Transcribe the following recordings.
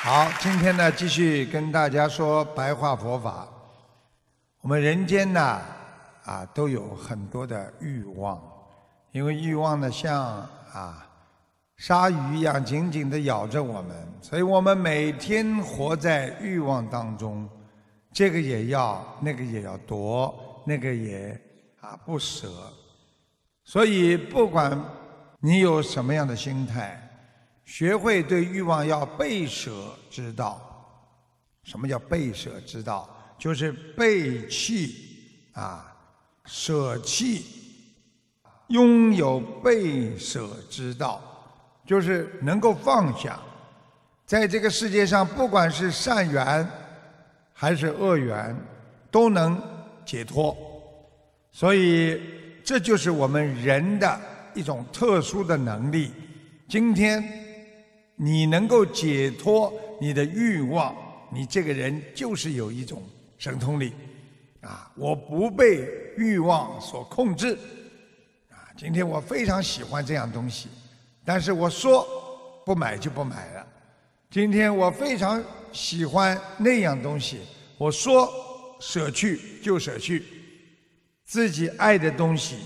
好，今天呢，继续跟大家说白话佛法。我们人间呢，啊，都有很多的欲望，因为欲望呢，像啊鲨鱼一样紧紧的咬着我们，所以我们每天活在欲望当中，这个也要，那个也要夺，那个也啊不舍。所以，不管你有什么样的心态。学会对欲望要背舍之道。什么叫背舍之道？就是背弃啊，舍弃，拥有背舍之道，就是能够放下。在这个世界上，不管是善缘还是恶缘，都能解脱。所以，这就是我们人的一种特殊的能力。今天。你能够解脱你的欲望，你这个人就是有一种神通力，啊！我不被欲望所控制，啊！今天我非常喜欢这样东西，但是我说不买就不买了。今天我非常喜欢那样东西，我说舍去就舍去，自己爱的东西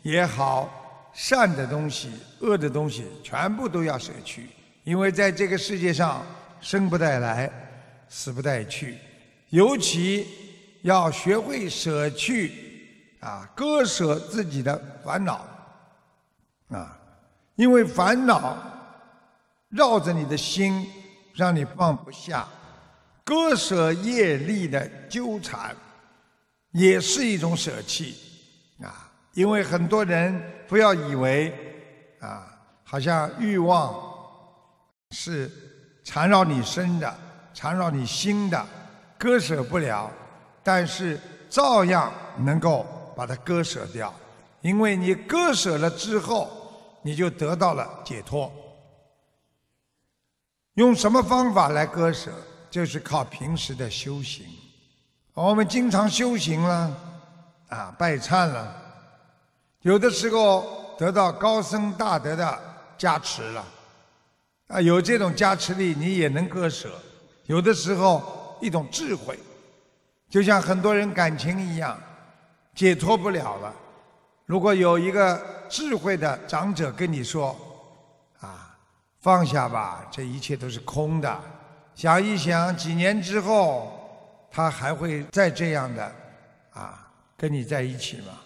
也好，善的东西、恶的东西，全部都要舍去。因为在这个世界上，生不带来，死不带去，尤其要学会舍去，啊，割舍自己的烦恼，啊，因为烦恼绕着你的心，让你放不下，割舍业力的纠缠，也是一种舍弃，啊，因为很多人不要以为，啊，好像欲望。是缠绕你身的，缠绕你心的，割舍不了，但是照样能够把它割舍掉，因为你割舍了之后，你就得到了解脱。用什么方法来割舍？就是靠平时的修行。我们经常修行了，啊，拜忏了，有的时候得到高僧大德的加持了。啊，有这种加持力，你也能割舍。有的时候，一种智慧，就像很多人感情一样，解脱不了了。如果有一个智慧的长者跟你说：“啊，放下吧，这一切都是空的。想一想，几年之后，他还会再这样的啊，跟你在一起吗？”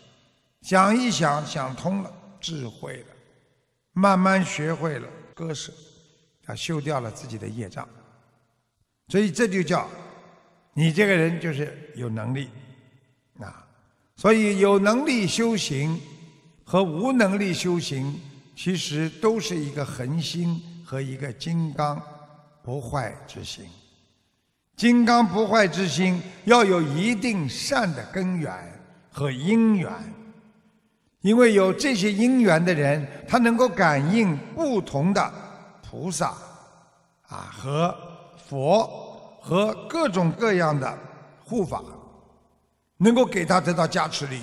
想一想，想通了，智慧了，慢慢学会了割舍。他修掉了自己的业障，所以这就叫你这个人就是有能力啊。所以有能力修行和无能力修行，其实都是一个恒心和一个金刚不坏之心。金刚不坏之心要有一定善的根源和因缘，因为有这些因缘的人，他能够感应不同的。菩萨啊，和佛和各种各样的护法，能够给他得到加持力。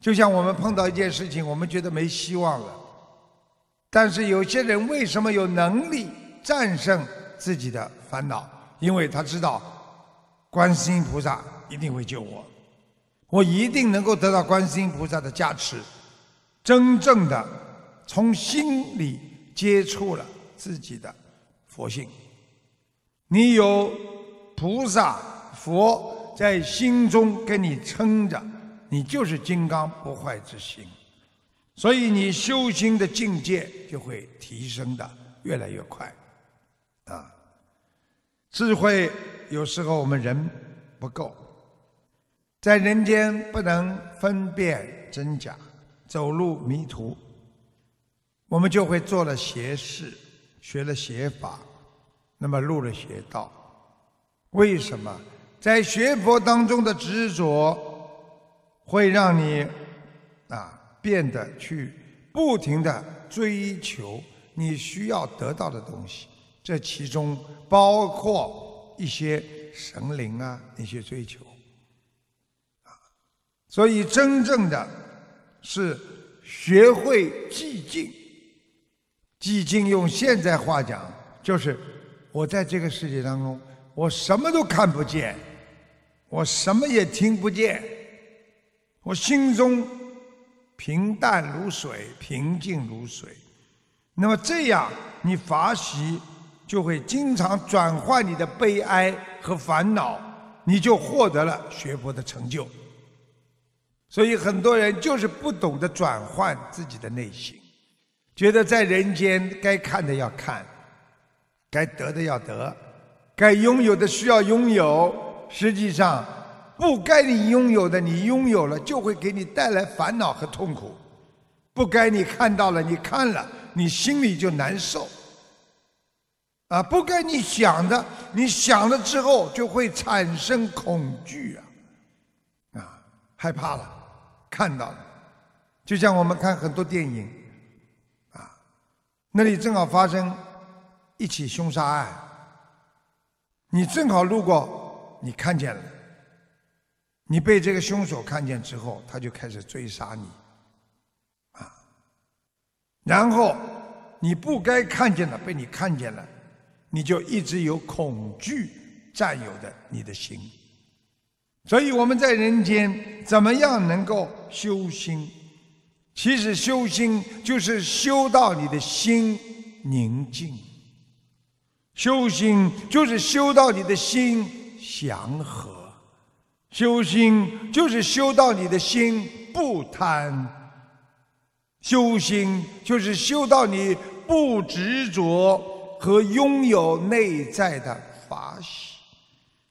就像我们碰到一件事情，我们觉得没希望了，但是有些人为什么有能力战胜自己的烦恼？因为他知道，观世音菩萨一定会救我，我一定能够得到观世音菩萨的加持，真正的从心里接触了。自己的佛性，你有菩萨佛在心中跟你撑着，你就是金刚不坏之心，所以你修心的境界就会提升的越来越快，啊，智慧有时候我们人不够，在人间不能分辨真假，走路迷途，我们就会做了邪事。学了邪法，那么入了邪道。为什么？在学佛当中的执着，会让你啊变得去不停的追求你需要得到的东西。这其中包括一些神灵啊那些追求啊。所以真正的是学会寂静。寂静用现在话讲，就是我在这个世界当中，我什么都看不见，我什么也听不见，我心中平淡如水，平静如水。那么这样，你法喜就会经常转换你的悲哀和烦恼，你就获得了学佛的成就。所以很多人就是不懂得转换自己的内心，觉得在人间该看的要看，该得的要得，该拥有的需要拥有。实际上，不该你拥有的你拥有了，就会给你带来烦恼和痛苦；不该你看到了，你看了，你心里就难受。啊，不该你想的，你想了之后就会产生恐惧啊，啊，害怕了。看到了，就像我们看很多电影，那里正好发生一起凶杀案，你正好路过，你看见了，你被这个凶手看见之后，他就开始追杀你，啊，然后你不该看见的被你看见了，你就一直有恐惧占有的你的心。所以我们在人间怎么样能够修心？其实修心就是修到你的心宁静，修心就是修到你的心祥和，修心就是修到你的心不贪，修心就是修到你不执着和拥有内在的法喜。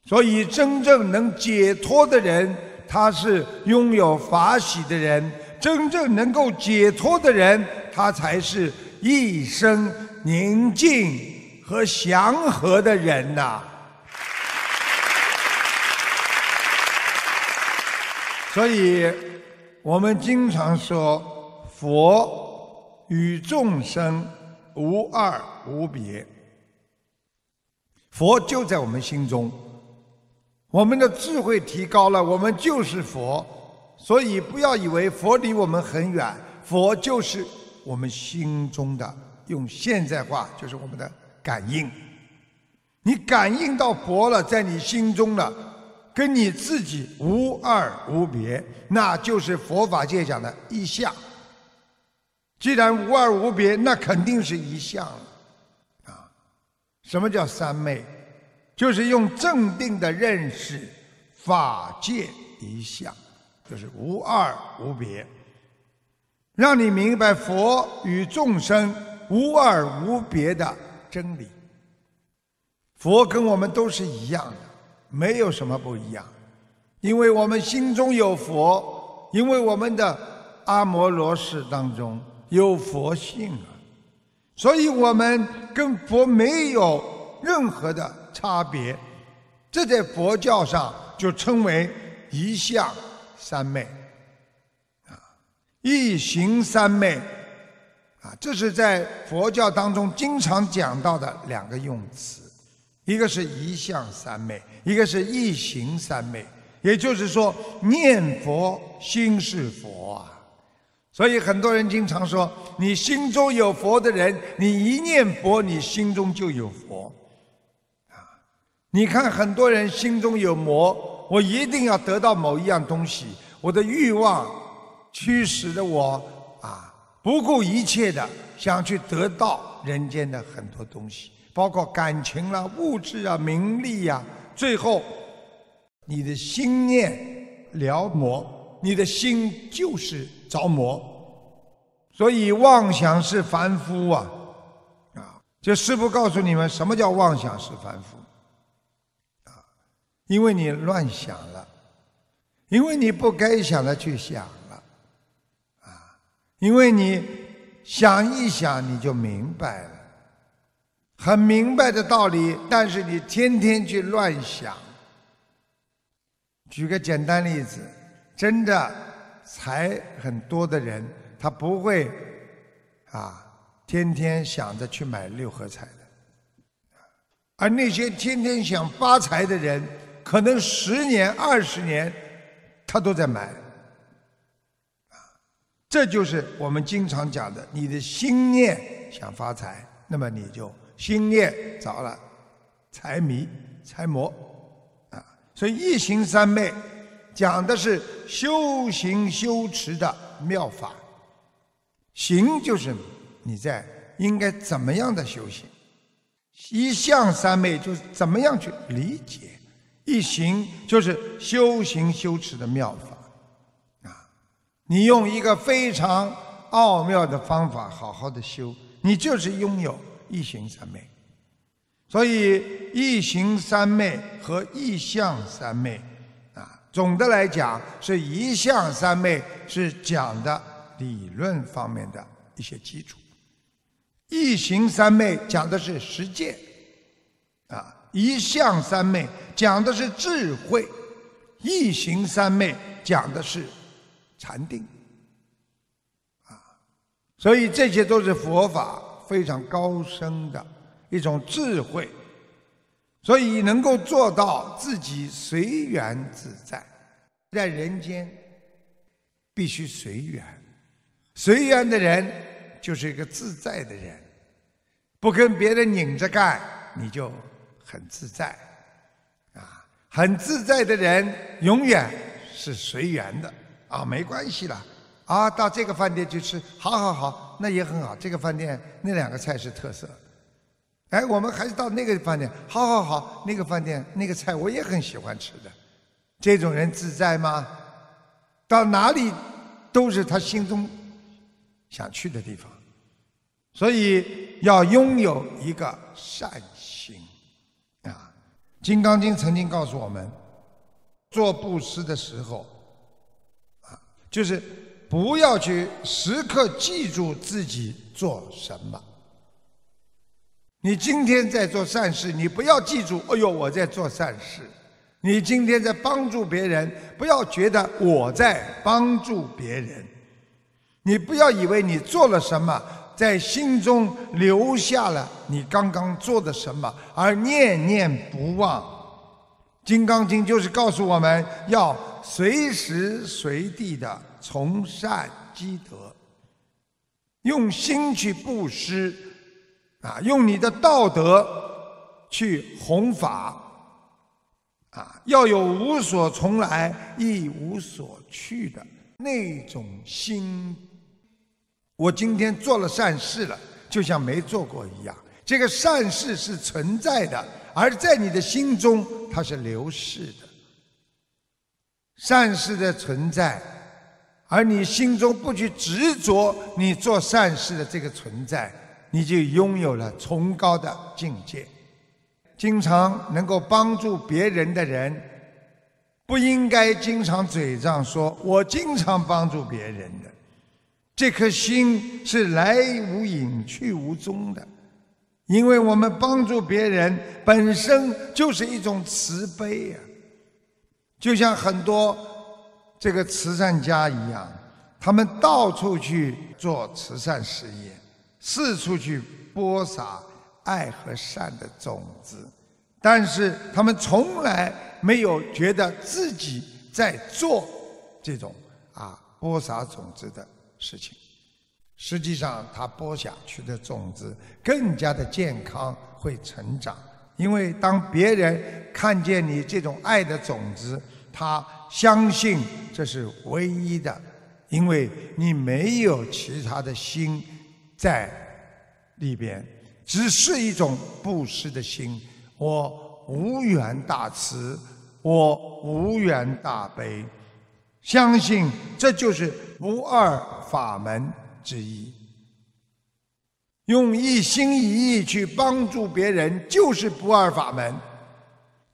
所以，真正能解脱的人，他是拥有法喜的人；真正能够解脱的人，他才是一生宁静和祥和的人呐。所以，我们经常说，佛与众生无二无别，佛就在我们心中。我们的智慧提高了，我们就是佛，所以不要以为佛离我们很远，佛就是我们心中的。用现在话就是我们的感应。你感应到佛了，在你心中了，跟你自己无二无别，那就是佛法界讲的一相。既然无二无别，那肯定是一相了。啊，什么叫三昧？就是用正定的认识法界一相，就是无二无别，让你明白佛与众生无二无别的真理。佛跟我们都是一样的，没有什么不一样，因为我们心中有佛，因为我们的阿摩罗氏当中有佛性啊，所以我们跟佛没有任何的。差别，这在佛教上就称为一相三昧，啊，一行三昧，啊，这是在佛教当中经常讲到的两个用词，一个是一相三昧，一个是一行三昧。也就是说，念佛心是佛啊，所以很多人经常说，你心中有佛的人，你一念佛，你心中就有佛。啊你看，很多人心中有魔，我一定要得到某一样东西，我的欲望驱使着我啊，不顾一切的想去得到人间的很多东西，包括感情啦、物质啊、名利呀。最后，你的心念撩魔，你的心就是着魔。所以，妄想是凡夫啊！啊，这师父告诉你们，什么叫妄想是凡夫？因为你乱想了，因为你不该想的去想了，啊，因为你想一想你就明白了，很明白的道理，但是你天天去乱想。举个简单例子，真的财很多的人，他不会啊天天想着去买六合彩的，而那些天天想发财的人。可能十年、二十年，他都在买，啊，这就是我们经常讲的，你的心念想发财，那么你就心念着了，财迷、财魔。啊。所以一行三昧讲的是修行修持的妙法，行就是你在应该怎么样的修行，一向三昧就是怎么样去理解，一行就是修行修持的妙法啊。你用一个非常奥妙的方法好好的修，你就是拥有一行三昧。所以一行三昧和一相三昧啊，总的来讲是一相三昧是讲的理论方面的一些基础，一行三昧讲的是实践啊，一相三昧讲的是智慧，一行三昧讲的是禅定。啊，所以这些都是佛法非常高深的。一种智慧，所以能够做到自己随缘自在，在人间必须随缘，随缘的人就是一个自在的人，不跟别人拧着干，你就很自在，啊，很自在的人永远是随缘的啊，没关系了啊，到这个饭店去吃，好好好，那也很好，这个饭店那两个菜是特色。哎，我们还是到那个饭店，好好好，那个饭店那个菜我也很喜欢吃的。这种人自在吗？到哪里都是他心中想去的地方，所以要拥有一个善。《金刚经》曾经告诉我们，做布施的时候啊，就是不要去时刻记住自己做什么。你今天在做善事，你不要记住，哎呦，我在做善事。你今天在帮助别人，不要觉得我在帮助别人。你不要以为你做了什么，在心中留下了你刚刚做的什么，而念念不忘。《金刚经》就是告诉我们要随时随地的从善积德，用心去布施。啊，用你的道德去弘法，啊，要有无所从来亦无所去的那种心。我今天做了善事了，就像没做过一样。这个善事是存在的，而在你的心中它是流逝的。善事的存在，而你心中不去执着你做善事的这个存在。你就拥有了崇高的境界。经常能够帮助别人的人，不应该经常嘴上说“我经常帮助别人的”，这颗心是来无影去无踪的。因为我们帮助别人本身就是一种慈悲呀，就像很多这个慈善家一样，他们到处去做慈善事业。四处去播撒爱和善的种子，但是他们从来没有觉得自己在做这种啊播撒种子的事情。实际上，他播下去的种子更加的健康，会成长。因为当别人看见你这种爱的种子，他相信这是唯一的，因为你没有其他的心。在里边，只是一种布施的心。我无缘大慈，我无缘大悲，相信这就是不二法门之一。用一心一意去帮助别人，就是不二法门。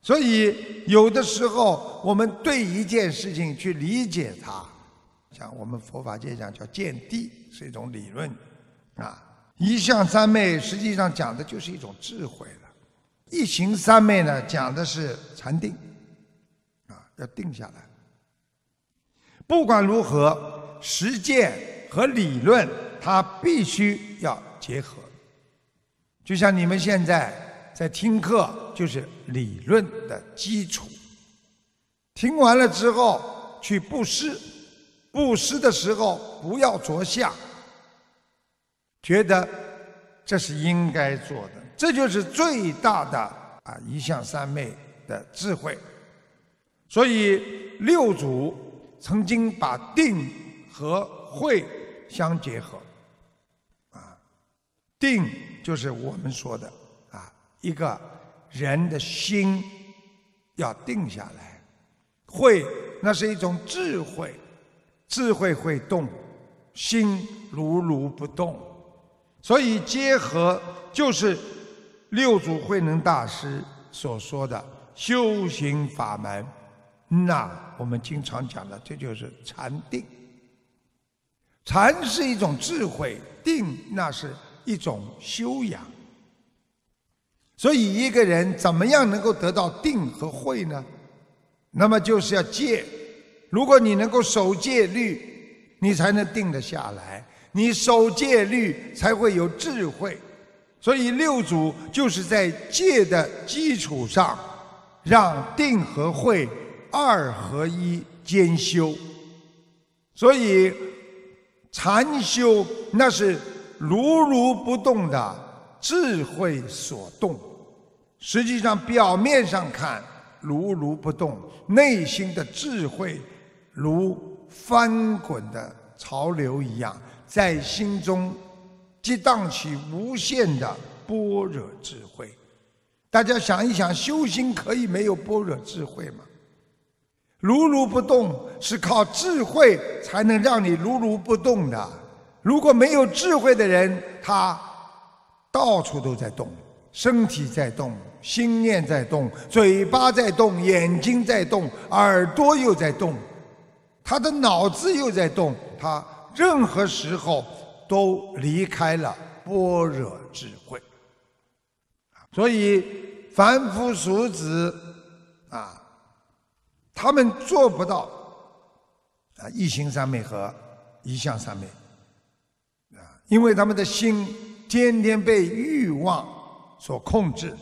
所以，有的时候我们对一件事情去理解它，像我们佛法界讲叫见地，是一种理论。啊，一向三昧实际上讲的就是一种智慧了，一行三昧呢讲的是禅定，啊，要定下来。不管如何，实践和理论它必须要结合。就像你们现在在听课，就是理论的基础。听完了之后去布施，布施的时候不要着相。觉得这是应该做的，这就是最大的啊一向三昧的智慧。所以六祖曾经把定和慧相结合，啊，定就是我们说的啊一个人的心要定下来，慧那是一种智慧，智慧会动，心如如不动，所以结合就是六祖慧能大师所说的修行法门。那我们经常讲的，这就是禅定。禅是一种智慧，定那是一种修养。所以一个人怎么样能够得到定和慧呢？那么就是要戒。如果你能够守戒律，你才能定得下来。你守戒律才会有智慧。所以六祖就是在戒的基础上，让定和慧。二合一兼修，所以禅修那是如如不动的智慧所动。实际上表面上看如如不动，内心的智慧如翻滚的潮流一样，在心中激荡起无限的般若智慧。大家想一想，修行可以没有般若智慧吗？如如不动是靠智慧才能让你如如不动的。如果没有智慧的人，他到处都在动，身体在动，心念在动，嘴巴在动，眼睛在动，耳朵又在动，他的脑子又在动，他任何时候都离开了般若智慧。所以凡夫俗子啊。他们做不到啊，一心三昧和一相三昧啊，因为他们的心天天被欲望所控制，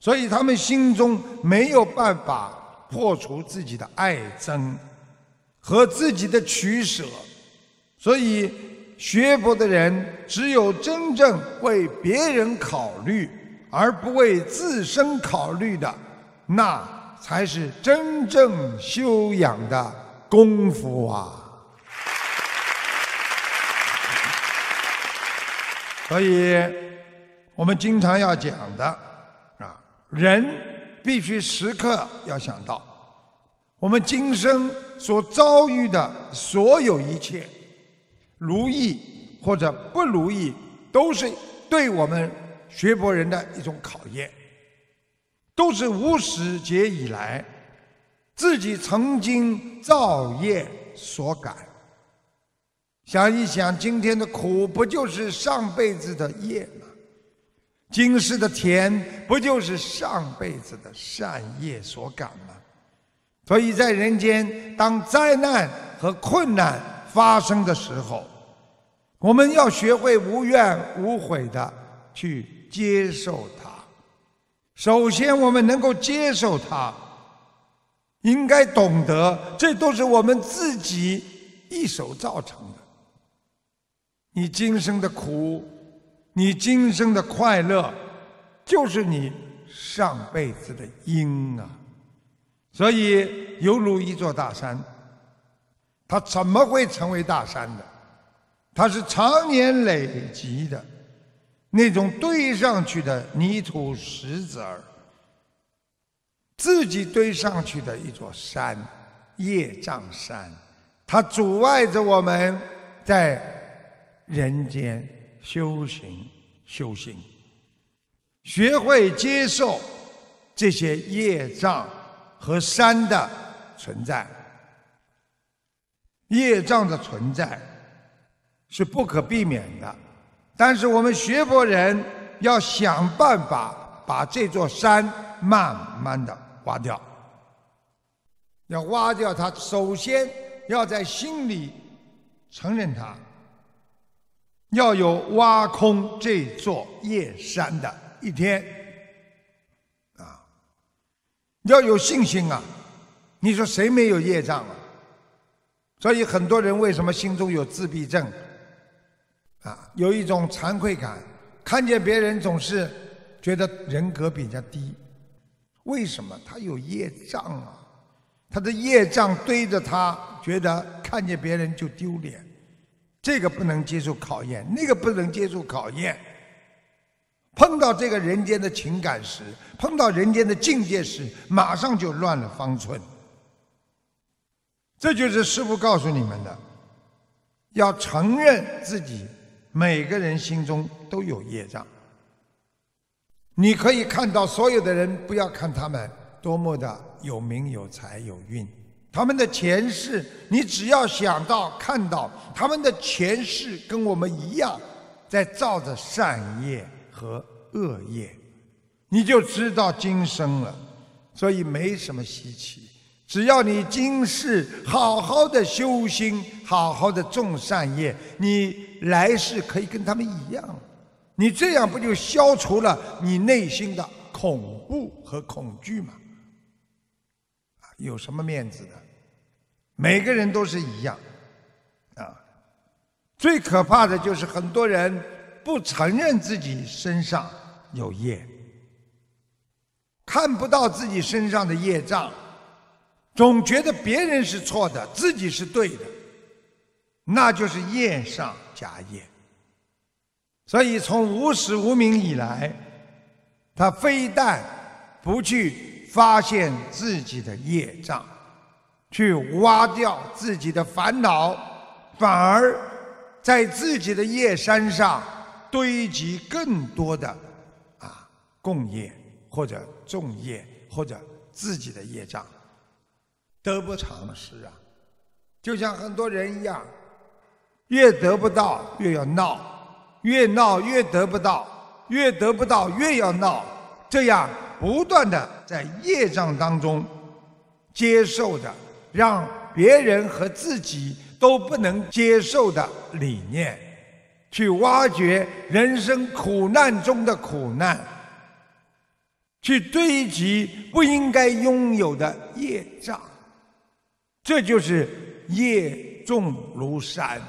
所以他们心中没有办法破除自己的爱憎和自己的取舍，所以学佛的人只有真正为别人考虑而不为自身考虑的那。才是真正修养的功夫啊！所以，我们经常要讲的啊，人必须时刻要想到，我们今生所遭遇的所有一切，如意或者不如意，都是对我们学佛人的一种考验。都是无始劫以来自己曾经造业所感。想一想，今天的苦不就是上辈子的业吗？今世的甜不就是上辈子的善业所感吗？所以在人间，当灾难和困难发生的时候，我们要学会无怨无悔的去接受它。首先，我们能够接受它，应该懂得，这都是我们自己一手造成的。你今生的苦，你今生的快乐，就是你上辈子的因啊。所以，犹如一座大山，它怎么会成为大山的？它是常年累积的。那种堆上去的泥土石子儿，自己堆上去的一座山，业障山，它阻碍着我们在人间修行修行，学会接受这些业障和山的存在。业障的存在是不可避免的。但是我们学佛人要想办法把这座山慢慢的挖掉，要挖掉它，首先要在心里承认它，要有挖空这座夜山的一天，啊，要有信心啊！你说谁没有业障啊？所以很多人为什么心中有自闭症？啊，有一种惭愧感，看见别人总是觉得人格比较低。为什么？他有业障啊，他的业障堆着他，觉得看见别人就丢脸，这个不能接受考验，那个不能接受考验。碰到这个人间的情感时，碰到人间的境界时，马上就乱了方寸。这就是师父告诉你们的，要承认自己每个人心中都有业障。你可以看到所有的人，不要看他们多么的有名有才有运，他们的前世，你只要想到看到他们的前世跟我们一样，在造着善业和恶业，你就知道今生了，所以没什么稀奇。只要你今世好好的修心，好好的种善业，你来世可以跟他们一样。你这样不就消除了你内心的恐怖和恐惧吗？有什么面子的？每个人都是一样，啊！最可怕的就是很多人不承认自己身上有业，看不到自己身上的业障，总觉得别人是错的，自己是对的，那就是业上加业。所以，从无始无明以来，他非但不去发现自己的业障，去挖掉自己的烦恼，反而在自己的业山上堆积更多的啊共业或者众业或者自己的业障，得不偿失啊！就像很多人一样，越得不到越要闹。越闹越得不到，越得不到越要闹，这样不断的在业障当中接受着让别人和自己都不能接受的理念，去挖掘人生苦难中的苦难，去堆积不应该拥有的业障，这就是业重如山。